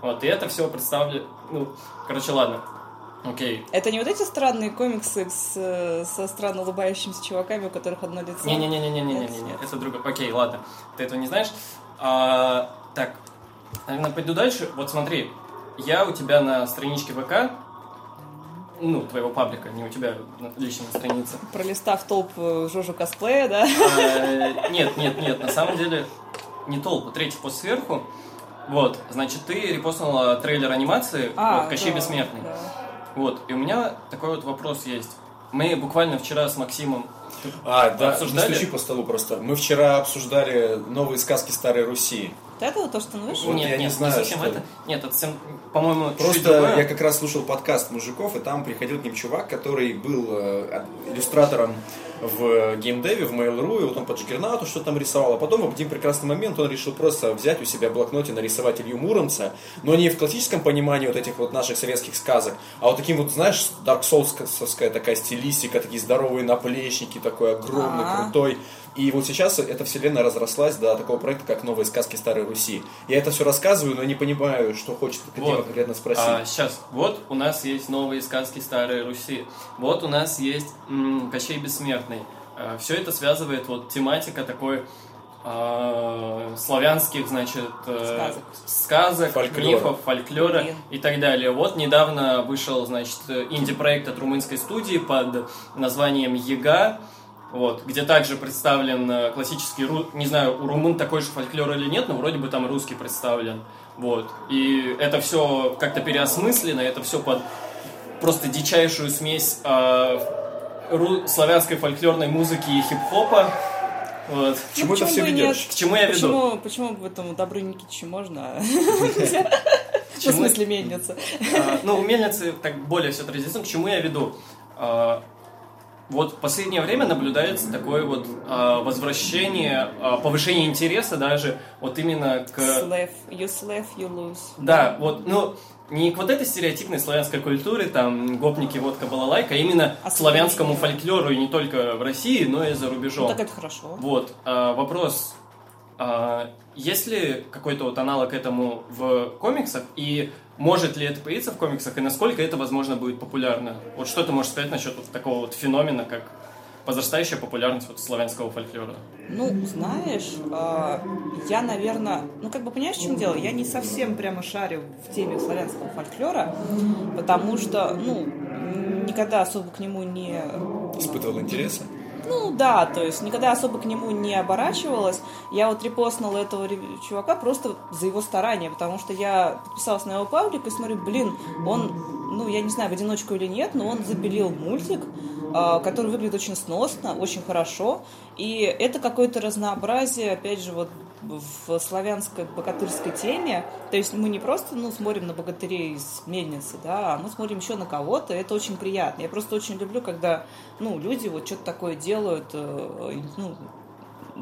Вот, и это все представлено, ну, короче, ладно, окей. Это не вот эти странные комиксы с, со странно улыбающимися чуваками, у которых одно лицо? Не-не-не-не-не-не-не, это другое. Окей, ладно, ты этого не знаешь. А, так, наверное, пойду дальше. Вот смотри, я у тебя на страничке ВК, ну, твоего паблика, не у тебя на личной странице. Пролистав толп э, Жожу косплея, да? А, Нет, нет, нет, на самом деле не толпу, третий пост сверху. Вот, значит, ты репостнула трейлер анимации вот, Кощей да, Бессмертный. да. Вот, и у меня такой вот вопрос есть. Мы буквально вчера с Максимом А, да, не Обсуждали? стучи по столу просто. Мы вчера обсуждали новые сказки Старой Руси. Это вот то, что ну, видишь? Вот нет, я нет, не знаю, совсем что- это. Нет, это совсем, по-моему, Просто я как раз слушал подкаст мужиков, и там приходил к ним чувак, который был э, иллюстратором в геймдеве, в Mail.ru, и вот он по Джиггернауту что там рисовал, а потом в один прекрасный момент он решил просто взять у себя в блокноте нарисовать Илью Муромца, но не в классическом понимании вот этих вот наших советских сказок, а вот таким вот, знаешь, Dark Soulsовская такая стилистика, такие здоровые наплечники, такой огромный, А. крутой. И вот сейчас эта вселенная разрослась до такого проекта, как «Новые сказки Старой Руси». Я это все рассказываю, но не понимаю, что хочет Дима Вот. конкретно спросить. А, сейчас, вот у нас есть новые сказки Старой Руси. Вот у нас есть м, Кощей Бессмертный. все это связывает вот тематика такой а, славянских, значит, э, Сказок. сказок, Фольклора. мифов, фольклора Блин. и так далее. Вот недавно вышел, значит, инди-проект от румынской студии под названием «Ега», вот, где также представлен э, классический, ру- не знаю, у румын такой же фольклор или нет, но вроде бы там русский представлен. Вот. И это все как-то переосмыслено, это все под просто дичайшую смесь э, ру- славянской фольклорной музыки и хип-хопа. Вот. К чему это почему все нет? К чему я веду? Почему, почему бы этому Добру Никитичу можно? а? В смысле мельница? А, ну, у мельницы так более все традиционно. К чему я веду? Вот в последнее время наблюдается такое вот а, возвращение, а, повышение интереса даже вот именно к... Slave, you slave, you lose. Да, вот, ну, не к вот этой стереотипной славянской культуре, там, гопники, водка, балалайка, а именно А славянскому фольклору, и не только в России, но и за Ну, рубежом. так это хорошо. Вот, а, вопрос. А, есть ли какой-то вот аналог этому в комиксах? И может ли это появиться в комиксах? И насколько это, возможно, будет популярно? Вот что ты можешь сказать насчет вот такого вот феномена, как возрастающая популярность вот славянского фольклора? Ну, знаешь, а, я, наверное, ну, как бы понимаешь, в чем дело? Я не совсем прямо шарю в теме славянского фольклора, потому что, ну, никогда особо к нему не... Испытывал интереса? Ну, да, то есть никогда особо к нему не оборачивалась. Я вот репостнула этого чувака просто за его старания, потому что я подписалась на его паблик и смотрю, блин, он ну, я не знаю, в одиночку или нет, но он запилил мультик, а, который выглядит очень сносно, очень хорошо. И это какое-то разнообразие, опять же, вот в славянской богатырской теме. То есть мы не просто ну, смотрим на богатырей из мельницы, да, а мы смотрим еще на кого-то, это очень приятно. Я просто очень люблю, когда ну, люди вот что-то такое делают, э, ну,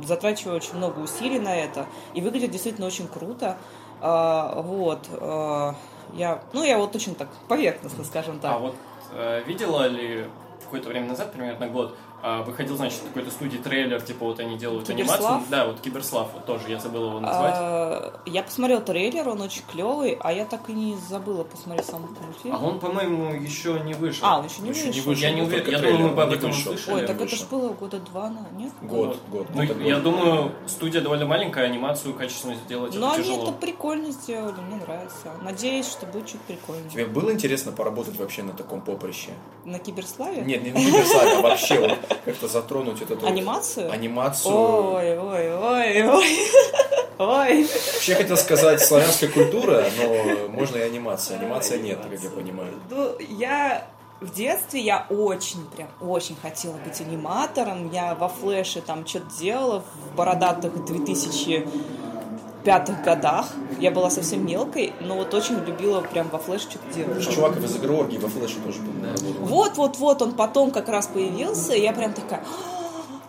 затрачивая очень много усилий на это, и выглядит действительно очень круто. А, вот. А, я, ну, я вот очень так поверхностно, скажем так. А вот э, видела ли какое-то время назад, примерно год, выходил, значит, какой-то студии трейлер, типа вот они делают Киберслав? анимацию. Да, вот Киберслав, вот тоже, я забыл его назвать. А, я посмотрел трейлер, он очень клевый, а я так и не забыла посмотреть сам мультфильм. А он, по-моему, еще не вышел. А, он еще не Еще не вышел. вышел. Я не ну, уверен, я думаю, мы об этом вышел. услышали. Ой, так это вышел. ж было года два, на- нет? Год, год. Ну, так я год. думаю, студия довольно маленькая, анимацию качественно сделать Но это они тяжело. это прикольно сделали, мне нравится. Надеюсь, что будет что-то прикольное. Тебе было интересно поработать вообще на таком поприще? На киберславе? Нет, не на Киберславе, а вообще вот как-то затронуть эту Анимацию? анимацию. Ой, ой, ой, ой. Ой. Вообще хотел сказать славянская культура, но можно и анимация. Анимация нет, как я понимаю. Ну, я в детстве я очень, прям, очень хотела быть аниматором. Я во флеше там что-то делала в бородатых 2005 годах. Я была совсем мелкой, но вот очень любила прям во флеше что-то делать. Чувак из игрорги во флеше тоже был на работу. Вот, вот, вот, он потом как раз появился, и я прям такая,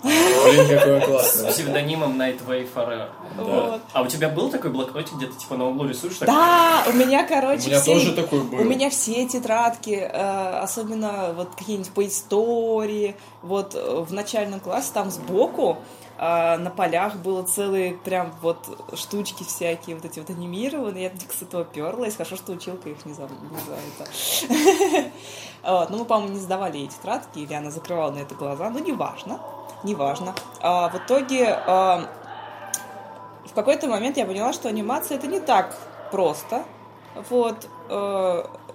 Блин, какой он С псевдонимом Nightwave Forever. вот. А у тебя был такой блокнотик, где ты типа на углу рисуешь? так? Да, у меня, короче, У меня все- тоже такой был. У меня все тетрадки, э, особенно вот какие-нибудь по истории, вот э, в начальном классе там сбоку э, на полях было целые прям вот штучки всякие, вот эти вот анимированные, я дико с этого перлась, хорошо, что училка их не, за, не за это. Ну, мы, по-моему, не сдавали ей тетрадки, или она закрывала на это глаза, но неважно, неважно. А, в итоге а, в какой-то момент я поняла, что анимация это не так просто. Вот.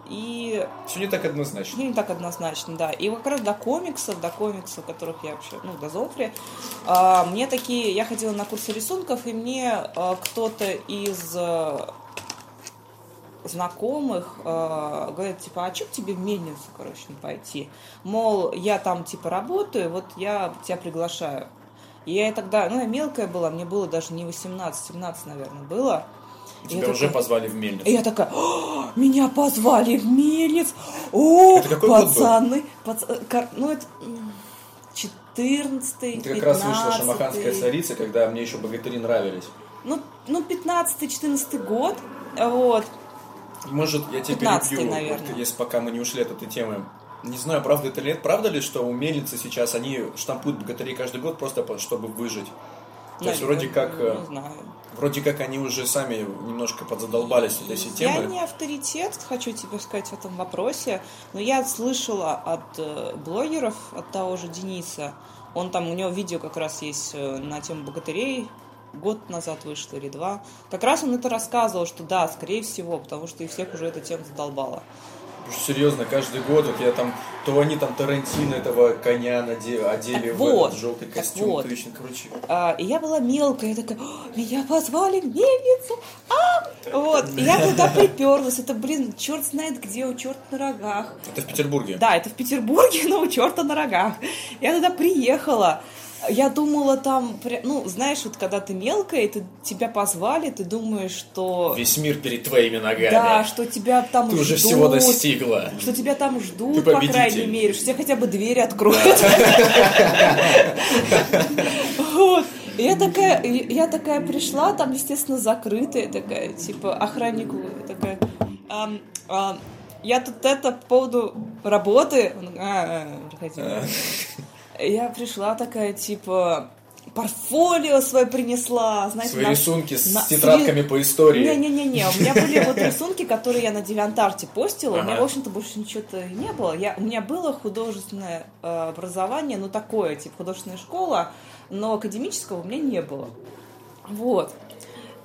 Э, И Все не так однозначно. не так однозначно, да. И как раз до комиксов, до комиксов, которых я вообще, ну, до Зомфри, а, мне такие, я ходила на курсы рисунков, и мне а, кто-то из а, знакомых а, говорит, типа, а что тебе в мельницу, короче, не пойти? Мол, я там, типа, работаю, вот я тебя приглашаю. И я тогда, ну, я мелкая была, мне было даже не 18, 17, наверное, было. И я Тебя уже такая- позвали в и мельницу. я такая, «О, меня позвали в мельниц. О, Это какой пацаны. пац- э, кар- Ну, это м, 14 Это как раз вышла шамаханская царица, когда мне еще богатыри нравились. Ну, ну 15-14 год. Вот. Может, я тебя 15-й, перебью, наверное. вот, если пока мы не ушли от этой темы. Не знаю, правда это или нет. Правда ли, что у мельницы сейчас они штампуют богатырей каждый год просто чтобы выжить? То есть Наверное, вроде как, э, Не знаю. Вроде как они уже сами немножко подзадолбались этой всей Я не авторитет, хочу тебе сказать в этом вопросе, но я слышала от э, блогеров, от того же Дениса, он там, у него видео как раз есть э, на тему богатырей, год назад вышло или два. Как раз он это рассказывал, что да, скорее всего, потому что их всех уже эта тема задолбала. Потому что серьезно, каждый год вот я там, то они там Тарантино этого коня наде- одели Так в вот, этот желтый костюм. вот. то лично, короче. А, и я была мелкая, я такая, «О, меня позвали в мельницу, а! Вот, и я туда приперлась, это, блин, черт знает где, у черта на рогах. Это в Петербурге. Да, это в Петербурге, но у черта на рогах. Я туда приехала. Я думала там, ну, знаешь, вот когда ты мелкая, ты, тебя позвали, ты думаешь, что... Весь мир перед твоими ногами. Да, что тебя там Ты ждут. уже всего достигла. Что тебя там Ты ждут, по крайней мере, что тебе хотя бы двери откроют. Вот. Я такая, я такая пришла, там, естественно, закрытая такая, типа, охраннику такая, «Ам, а, я тут это по поводу работы. Он, «А, а, проходи». Я пришла такая, типа, портфолио свое принесла, знаете, Свои на- рисунки с на- тетрадками по истории. не-не-не-не, у меня были вот рисунки, которые я на Девиантарте постила. У меня, в общем-то, больше ничего-то не было. Я, у меня было художественное э, образование, ну такое, типа художественная школа, но академического у меня не было. Вот.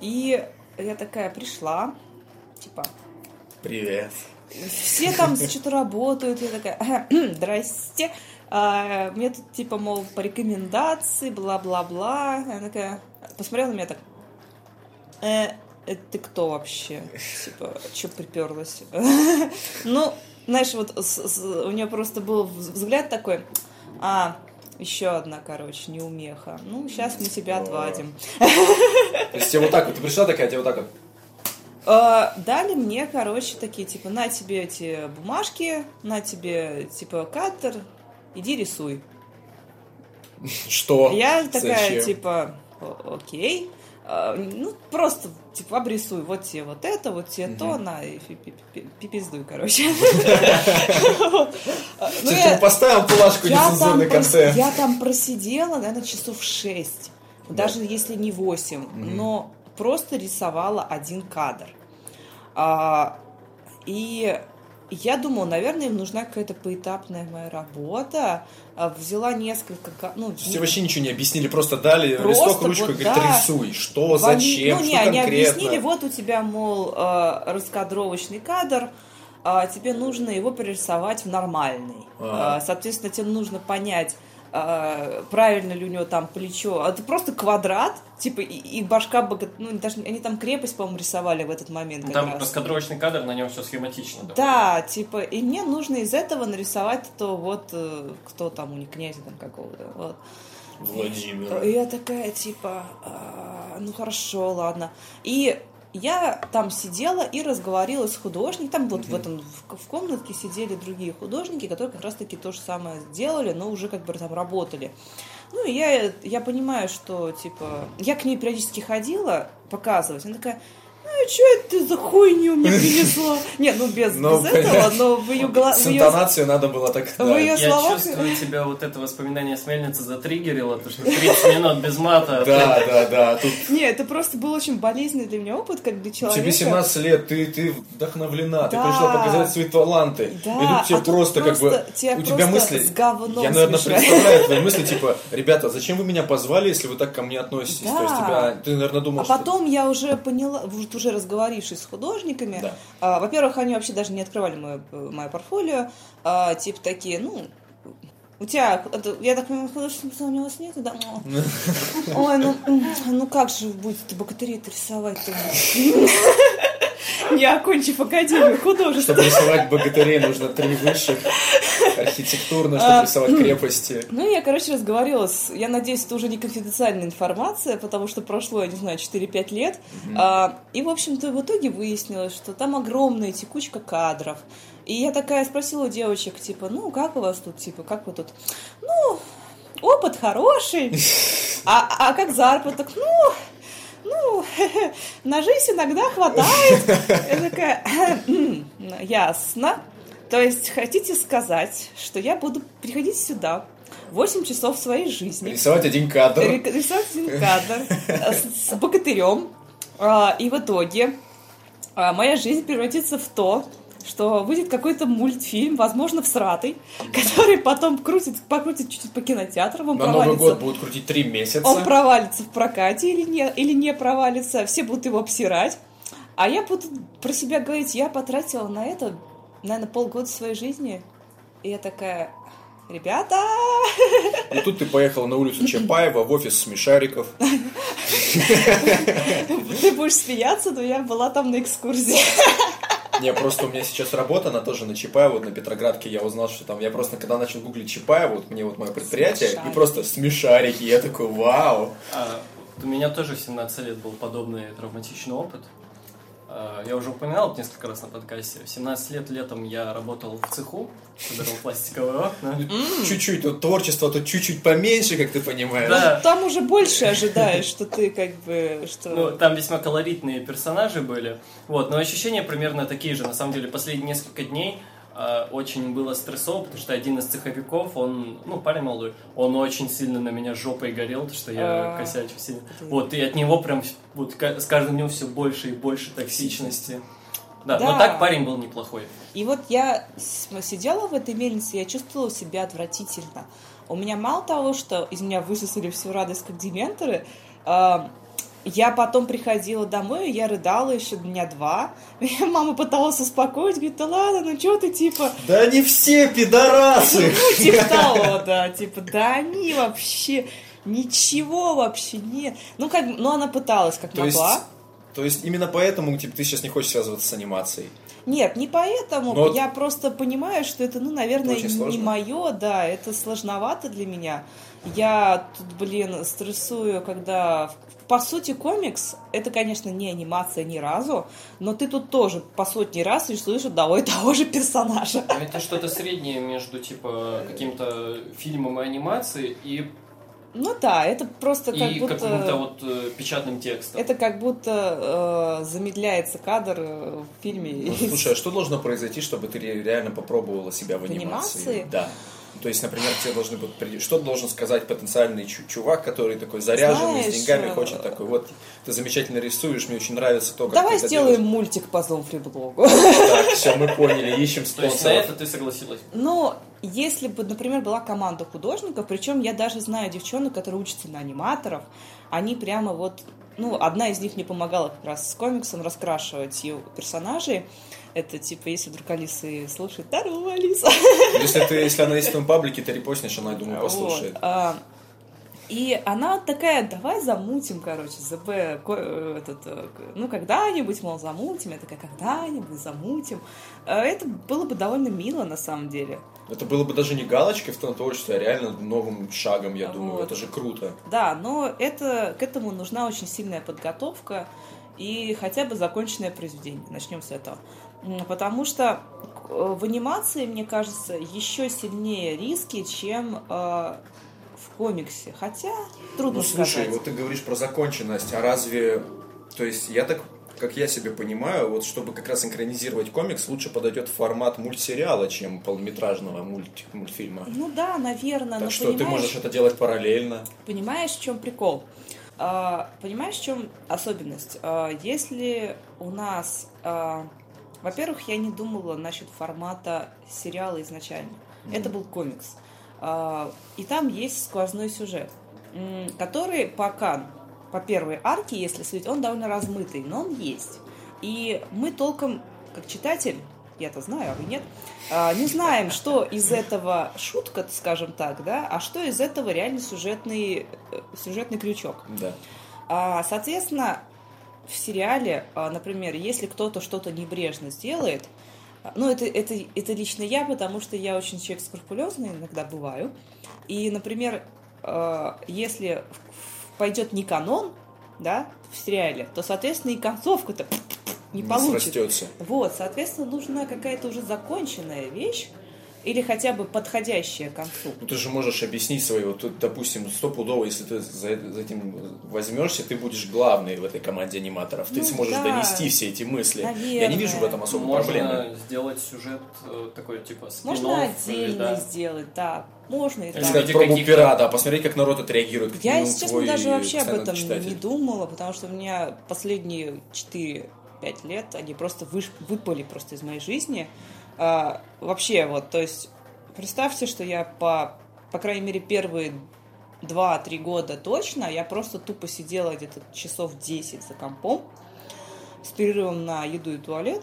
И я такая пришла, типа, Привет. все там что-то работают, я такая, здрасте, А, мне тут типа, мол, по рекомендации, бла-бла-бла. Она такая, посмотрела на меня так, «Э, это ты кто вообще? Типа, что приперлась? Ну, знаешь, вот у нее просто был взгляд такой, а, еще одна, короче, неумеха. Ну, сейчас мы тебя отвадим. То есть тебе вот так вот, ты пришла такая, тебе вот так вот, А, Дали мне, короче, такие, типа, на тебе эти бумажки, на тебе, типа, каттер, иди рисуй. что? Я такая, Зачем? типа, «О- окей. А, Ну, просто, типа, обрисуй. Вот тебе вот это, вот тебе то, на, и пи- пи- пи- пипиздуй, короче. А, ну, Ты поставил плашку нецензурный контент. я там просидела, наверное, часов 6, даже если не 8, но просто рисовала один кадр. А, и я думала, наверное, им нужна какая-то поэтапная моя работа. А, взяла несколько... Ну, То есть вообще ничего не объяснили, просто дали Просто листок, ручку, вот, и да. говорит, рисуй. Что, Вали- зачем, Ну, что не, они конкретно. объяснили, вот у тебя, мол, э, раскадровочный кадр, а тебе нужно его перерисовать в нормальный. А. А, Соответственно, тебе нужно понять, а, правильно ли у него там плечо. А Это просто квадрат, типа, и, и башка, бога- ну, даже они там крепость, по-моему, рисовали в этот момент. как Там раз. раскадровочный кадр, на нем все схематично. да. Да, типа, и мне нужно из этого нарисовать то вот, э, кто там у них, князя там какого-то, вот. Владимир. И я такая, типа, «А, ну хорошо, ладно. И я там сидела и разговаривала с художником. Там вот в этом в, в комнатке сидели другие художники, которые как раз-таки то же самое сделали, но уже как бы там работали. Ну, я, я понимаю, что, типа, я к ней периодически ходила показывать. Она такая, ну, что это ты за хуйню мне принесла? Нет, ну, без, Ну, без этого, но в ее голове... С интонацией надо было так... в да. её Я словах- чувствую, тебя вот это воспоминание с мельницы затриггерило, то что 30 минут без мата. Да, да, да. Тут Не, это просто был очень болезненный для меня опыт, как для человека. тебе 17 лет, ты, ты вдохновлена, ты пришла показать свои таланты. Да, И тут тебе а просто, как бы, тебя у тебя мысли... Я, наверное, представляю твои мысли, типа, ребята, зачем вы меня позвали, если вы так ко мне относитесь? Да. То есть тебя, ты, наверное, думал, А что... потом я уже поняла, вот уже разговорившись с художниками, Да. а, во-первых, они вообще даже не открывали мое, мое портфолио, а, типа такие, ну, у тебя, я так понимаю, художественного у него нет, да? Ой, ну, м, ну как же вы будете богатырей рисовать-то? Не окончив академию художеств. Чтобы рисовать богатырей, нужно три высших архитектурно, чтобы А, рисовать крепости. Ну, я, короче, разговаривала с... Я надеюсь, это уже не конфиденциальная информация, потому что прошло, я не знаю, 4-5 лет. А, и, в общем-то, в итоге выяснилось, что там огромная текучка кадров. И я такая спросила у девочек, типа, ну, как у вас тут, типа, как вы тут? Ну, опыт хороший. А, а как заработок? Ну, ну, на жизнь иногда хватает. Я такая, «М, ясно. То есть хотите сказать, что я буду приходить сюда 8 часов своей жизни, Рисовать один кадр. рисовать один кадр э, с, с богатырем, а, и в итоге а, моя жизнь превратится в то, что выйдет какой-то мультфильм, возможно, всратый, который потом крутит, покрутит чуть-чуть по кинотеатрам, он На Новый провалится. год будут крутить три месяца. Он провалится в прокате или не, или не провалится, все будут его обсирать. А я буду про себя говорить, я потратила на это, наверное, полгода своей жизни. И я такая, ребята, И тут ты поехал на улицу Чапаева в офис смешариков. ты будешь смеяться, но я была там на экскурсии. Не, просто у меня сейчас работа, она тоже на Чапаева, вот на Петроградке я узнал, что там, я просто когда начал гуглить Чапаева, вот мне вот мое предприятие, и Смешарики. просто смешарики, я такой, вау. А, у меня тоже в 17 лет был подобный травматичный опыт. А, Я уже упоминал это несколько раз на подкасте. В 17 лет летом я работал в цеху, собирал пластиковые окна. Чуть-чуть, тут творчество тут чуть-чуть поменьше, как ты понимаешь. Да. Там уже больше ожидаешь, что ты как бы, что... Ну, там весьма колоритные персонажи были. Вот, но ощущения примерно такие же. На самом деле, последние несколько дней а, очень было стрессово, потому что один из цеховиков, он, ну, парень молодой, он очень сильно на меня жопой горел, потому что я А. косячу сильно. Вот, и от него прям вот с каждым днем все больше и больше токсичности. Да, но Да. так парень был неплохой. И вот я сидела в этой мельнице, я чувствовала себя отвратительно. У меня мало того, что из меня высосали всю радость как дементоры, а, я потом приходила домой, я рыдала еще дня два. Меня мама пыталась успокоить, говорит, да ладно, ну что ты, типа, Да они все пидорасы! ну, типа того, да, типа, да они вообще ничего вообще нет. Ну, как, ну, она пыталась как могла. то есть именно поэтому типа, ты сейчас не хочешь связываться с анимацией. Нет, не поэтому. Но вот- Я просто понимаю, что это, ну, наверное, не сложно. мое, да, это сложновато для меня. Я тут, блин, стрессую, когда... По сути, комикс — это, конечно, не анимация ни разу, но ты тут тоже по сотни раз рисуешь одного и того же персонажа. Ну, Это что-то среднее между, типа, каким-то фильмом и анимацией и, Ну да, это просто как и будто... каким-то вот э, печатным текстом. Это как будто э, замедляется кадр э, в фильме. Ну, слушай, а что должно произойти, чтобы ты ре- реально попробовала себя в В анимации? анимации? Да. То есть, например, тебе должны быть... при- Что должен сказать потенциальный чу- чувак, который такой заряженный, Знаешь, с деньгами, э, хочет такой, вот, ты замечательно рисуешь, мне очень нравится то, как Давай ты это сделаем делаешь». мультик по зомфри-блогу. Так, все, мы поняли, ищем То есть на спонсоров. это ты согласилась? Но если бы, например, была команда художников, причем я даже знаю девчонок, которые учатся на аниматоров, они прямо вот, ну, одна из них мне помогала как раз с комиксом раскрашивать ее персонажей. Это типа, если вдруг Алиса и слушает, здорово, Алиса. Если, ты, если она есть в твоем паблике, ты репостнешь, она, я думаю, послушает. Вот, а, И она такая, давай замутим, короче, ЗБ, ко- э, этот, э, ну, когда-нибудь, мол, замутим. Я такая, когда-нибудь замутим. А Это было бы довольно мило, на самом деле. Это было бы даже не галочкой в том творчестве, а реально новым шагом, я думаю. Вот. Это же круто. Да, но это, к этому нужна очень сильная подготовка и хотя бы законченное произведение. Начнем с этого. Потому что э, в анимации, мне кажется, еще сильнее риски, чем э, в комиксе. Хотя трудно Ну, слушай, сказать. вот ты говоришь про законченность, а разве... То есть, я так, как я себе понимаю, вот чтобы как раз синхронизировать комикс, лучше подойдет формат мультсериала, чем полнометражного мульти- мультфильма. Ну да, наверное, но Так что ты можешь это делать параллельно. понимаешь, в чем прикол? А, понимаешь, в чем особенность? А, если у нас... а, во-первых, я не думала насчет формата сериала изначально. Это был комикс. А, и там есть сквозной сюжет, который пока, по первой арке, если судить, он довольно размытый, но он есть. И мы толком, как читатель, я-то знаю, а вы нет, а, не знаем, что из этого шутка, скажем так, да, а что из этого реально сюжетный, э, сюжетный крючок. Да. А, соответственно, в сериале, а, например, если кто-то что-то небрежно сделает, а, ну, это, это, это лично я, потому что я очень человек скрупулезный, иногда бываю. И, например, а, если пойдет не канон, да, в сериале, то, соответственно, и концовка-то не, получится. срастется. Вот, соответственно, нужна какая-то уже законченная вещь, или хотя бы подходящая к концу. Ну, ты же можешь объяснить свои, вот тут, допустим, стопудово, если ты за, за этим возьмешься, ты будешь главный в этой команде аниматоров. Ты Ну сможешь да. донести все эти мысли. Я не Наверное. вижу в этом особой Можно проблемы. сделать сюжет э, такой, типа, Можно спин-офф, или, отдельно да. сделать, да. Можно и так. Сказать Ради пробу каких-то- пирата, а посмотреть, как народ отреагирует. Я, минимум, если честно, даже вообще об этом читатель. не думала, потому что у меня последние 4-5 лет они просто выш- выпали просто из моей жизни. А, вообще, вот, то есть, представьте, что я по, по крайней мере, первые 2-3 года точно, я просто тупо сидела где-то часов 10 за компом с перерывом на еду и туалет.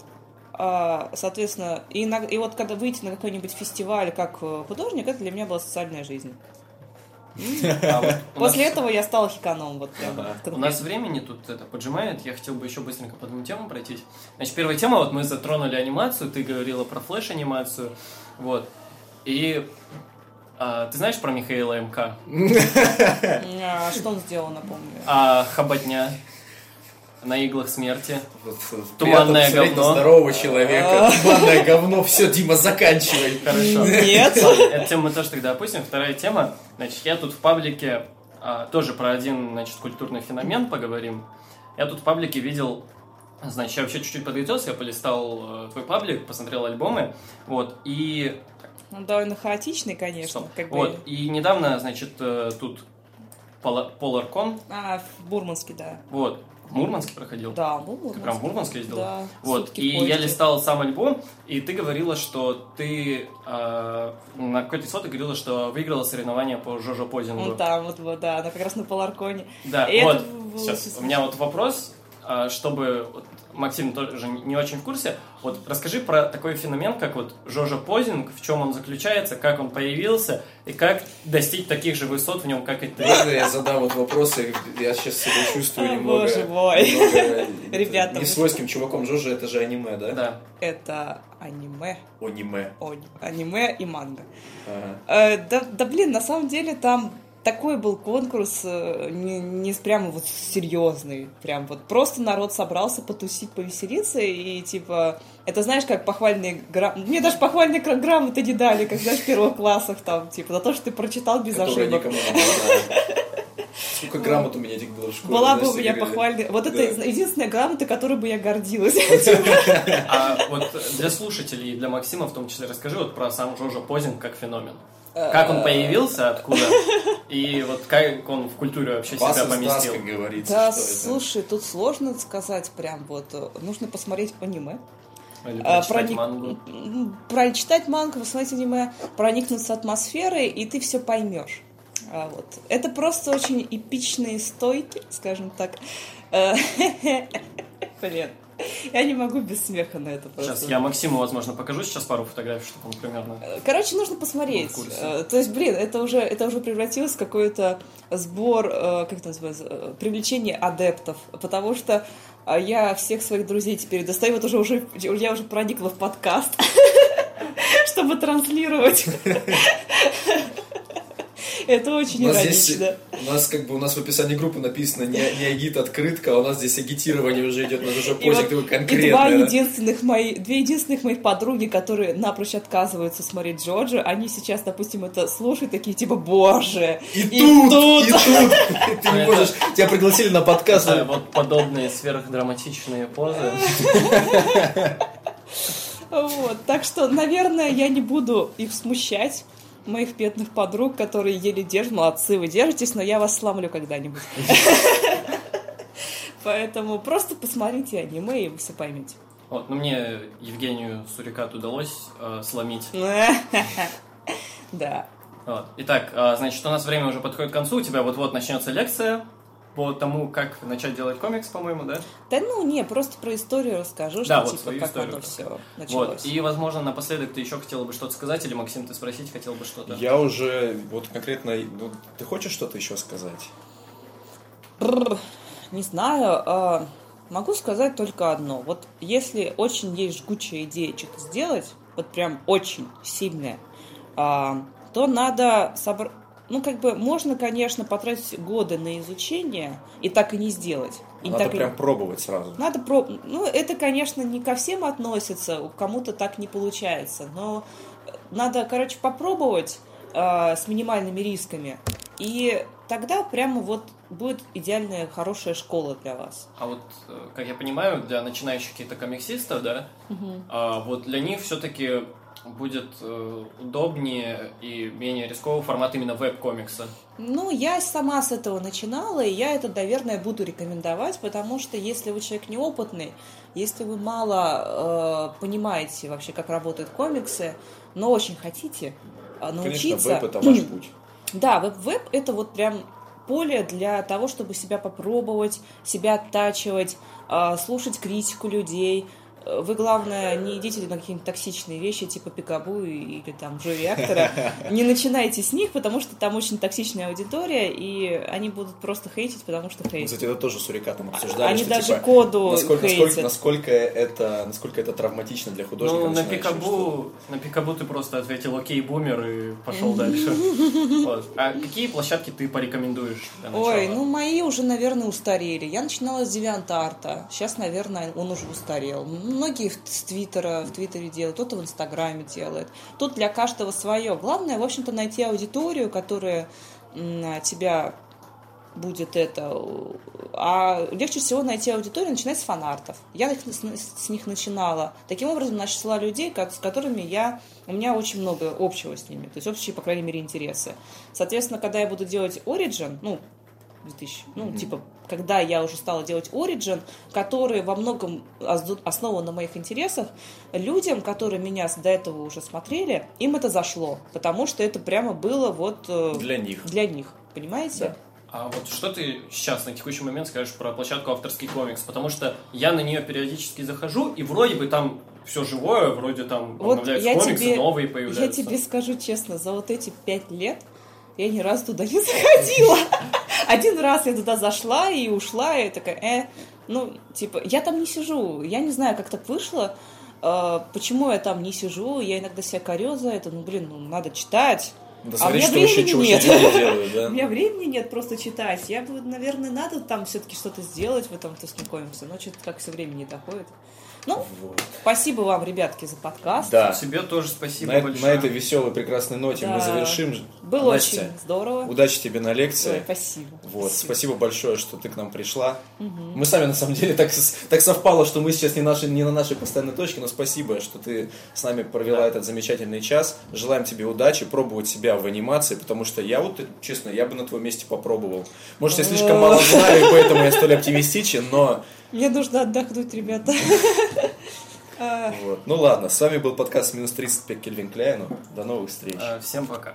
А, Соответственно, и, на- и вот когда выйти на какой-нибудь фестиваль как э, художник, это для меня была социальная жизнь. А вот После нас- этого я стала хиканом. Вот прям Ага. У нас времени тут это поджимает, я хотел бы еще быстренько по двум темам пройтись. Значит, первая тема, вот мы затронули анимацию, ты говорила про флеш-анимацию, вот. И а, ты знаешь про Михаила МК? А, что он сделал, напомню? А Хоботня на иглах смерти. Вот, вот, Туманное говно. здорового человека. Туманное говно. Все, Дима, заканчивай. Хорошо. Нет. Эту тему мы тоже тогда опустим. Вторая тема. Значит, я тут в паблике а, тоже про один, значит, культурный феномен поговорим. Я тут в паблике видел, значит, я вообще чуть-чуть подготовился, я полистал э, твой паблик, посмотрел альбомы, вот, и... Он довольно хаотичный, конечно. Стоп. Как бы... Вот, и недавно, значит, э, тут Пола- Поларкон, А, в Бурманске, да. вот, в Мурманске проходил. Да, был в Ты Мурманске. прям в Мурманске ездил? Да. Вот, сутки и в я поезде. листал сам альбом, и ты говорила, что ты э, на какой-то фото говорила, что выиграла соревнование по Жожо Подингу. Он там, вот, вот, да, она как раз на Поларконе. Да, И вот, сейчас, у меня вот вопрос, чтобы вот, Максим тоже не очень в курсе. Вот расскажи про такой феномен, как вот Жожа Позинг, в чем он заключается, как он появился и как достичь таких же высот в нем, как и ты. Можно я задам вот вопросы? Я сейчас себя чувствую немного... боже мой. немного Ребята, Не свойским чуваком. Жожа это же аниме, да? Да. Это аниме. Аниме. Аниме и манга. Ага. Э, да, да блин, на самом деле там такой был конкурс, э, не, не прямо вот серьезный, прям вот просто народ собрался потусить, повеселиться, и типа, это знаешь, как похвальные грамоты, мне даже похвальные гра- грамоты не дали, как знаешь, в первых классах там, типа, за то, что ты прочитал без Которые ошибок. Сколько грамот у меня этих было в школе. Была бы у меня похвальная... Вот Да. это единственная грамота, которой бы я гордилась. А вот для слушателей, для Максима в том числе, расскажи вот про сам Жожа Позинг как феномен. Как он появился, откуда, и вот как он в культуре вообще себя из нас, поместил. как говорится. Да, что это. слушай, тут сложно сказать прям вот. э, Нужно посмотреть аниме. Или А, прочитать проник- мангу. Прочитать мангу, посмотреть аниме, проникнуться атмосферой, и ты все поймешь. А вот. Это просто очень эпичные стойки, скажем так. Э, Блин, я не могу без смеха на это просто. Сейчас я Максиму, возможно, покажу сейчас пару фотографий, чтобы он примерно... Короче, нужно посмотреть. Э, То есть, блин, это уже, это уже превратилось в какой-то сбор, э, как это называется, э, привлечение адептов. Потому что я всех своих друзей теперь достаю, вот уже, уже я уже проникла в подкаст, чтобы транслировать. Это очень У нас здесь, иронично. у нас как бы у нас в описании группы написано не, не агит открытка, а у нас здесь агитирование уже идет на уже И, позик вот- такой и два единственных мои, две единственных моих подруги, которые напрочь отказываются смотреть Джорджа, они сейчас, допустим, это слушают, такие типа, боже, И, тут, и тут, ты не можешь, тебя пригласили на подкаст. Вот подобные сверхдраматичные позы. Вот, так что, наверное, я не буду их смущать, моих бедных подруг, которые еле держат. Молодцы, вы держитесь, но я вас сломлю когда-нибудь. Поэтому просто посмотрите аниме, и вы все поймете. Вот, ну мне Евгению Сурикат удалось э, сломить. Да. Вот. Итак, а, значит, у нас время уже подходит к концу. У тебя вот-вот начнется лекция по тому, как начать делать комикс, по-моему, да? Да ну, не, просто про историю расскажу, Да, что вот типа свою как историю оно все Вот. началось. И, возможно, напоследок ты еще хотела бы что-то сказать, или, Максим, ты спросить хотел бы что-то? Я уже, вот конкретно, ну, ты хочешь что-то еще сказать? Бррр, Не знаю, а, могу сказать только одно. Вот если очень есть жгучая идея что-то сделать, вот прям очень сильная, а, то надо собрать... Ну, как бы, можно, конечно, потратить годы на изучение и так и не сделать. И Надо так и- прям пробовать сразу. Надо про... Ну, это, конечно, не ко всем относится, у кому-то так не получается, но надо, короче, попробовать э, с минимальными рисками, и тогда прямо вот будет идеальная, хорошая школа для вас. А вот, э, как я понимаю, для начинающих каких-то комиксистов, да, а, вот для них все-таки будет э, удобнее и менее рисковый формат именно веб-комикса. Ну, я сама с этого начинала, и я это, наверное, буду рекомендовать, потому что если вы человек неопытный, если вы мало э, понимаете вообще, как работают комиксы, но очень хотите э, научиться... Конечно, веб это ваш путь. Да, веб-веб это вот прям поле для того, чтобы себя попробовать, себя оттачивать, а, слушать критику людей. Вы, главное, не идите на какие-нибудь токсичные вещи, типа Пикабу или там Джо Реактора. Не начинайте с них, потому что там очень токсичная аудитория, и они будут просто хейтить, потому что Мы, хейтят. Кстати, это тоже с Урикатом обсуждали. Они что, даже типа, коду насколько, хейтят. насколько, насколько, это, насколько это травматично для художника. Ну, на что- Пикабу, на Пикабу ты просто ответил «Окей, бумер» и пошел дальше. Вот. А какие площадки ты порекомендуешь? Ой, ну мои уже, наверное, устарели. Я начинала с Девиантарта. Сейчас, наверное, он уже устарел. Многие в- Твиттера, в Твиттере делают, кто-то в Инстаграме делает. Тут для каждого свое. Главное, в общем-то, найти аудиторию, которая тебя будет это... А легче всего найти аудиторию, начинать с фанартов. Я их с, с них начинала. Таким образом, нашла людей, как- с которыми я... У меня очень много общего с ними. То есть общие, по крайней мере, интересы. Соответственно, когда я буду делать Origin, ну, 2000, ну, типа, когда я уже стала делать Origin, который во многом ос- основан на моих интересах, людям, которые меня с- до этого уже смотрели, им это зашло, потому что это прямо было вот э, Для них. для них, понимаете? А вот что ты сейчас на текущий момент скажешь про площадку авторский комикс? Потому что я на нее периодически захожу, и вроде бы там все живое, вроде там Вот обновляются я комиксы, тебе- новые Я появляются. тебе скажу честно, за вот эти пять лет я ни разу туда не заходила. Один раз я туда зашла и ушла, и такая, э, ну, типа, я там не сижу, я не знаю, как так вышло, э, почему я там не сижу, я иногда себя корю за это, ну, блин, ну, надо читать. Да А у смотри, меня что еще времени чего нет. делают, да? У меня времени нет просто читать. Я бы, наверное, надо там все-таки что-то сделать в этом авторском комиксе, но что-то как все время не доходит. Ну, Вот. спасибо вам, ребятки, за подкаст. Да. Тебе тоже спасибо На, большое. на этой веселой прекрасной ноте мы Да. завершим. Было Настя, очень здорово. Удачи тебе на Ой, лекции. спасибо. Вот, спасибо большое, что ты к нам пришла. Мы сами, на самом деле, так, так совпало, что мы сейчас не, наши, не на нашей постоянной точке, но спасибо, что ты с нами провела этот замечательный час. Желаем тебе удачи, пробовать себя в анимации, потому что я вот, честно, я бы на твоем месте попробовал. Может, я слишком мало знаю, и поэтому я столь оптимистичен, но... Мне нужно отдохнуть, ребята. Вот. Ну ладно, с вами был подкаст «Минус 35 Кельвин Кляйну». До новых встреч. Э, Всем пока.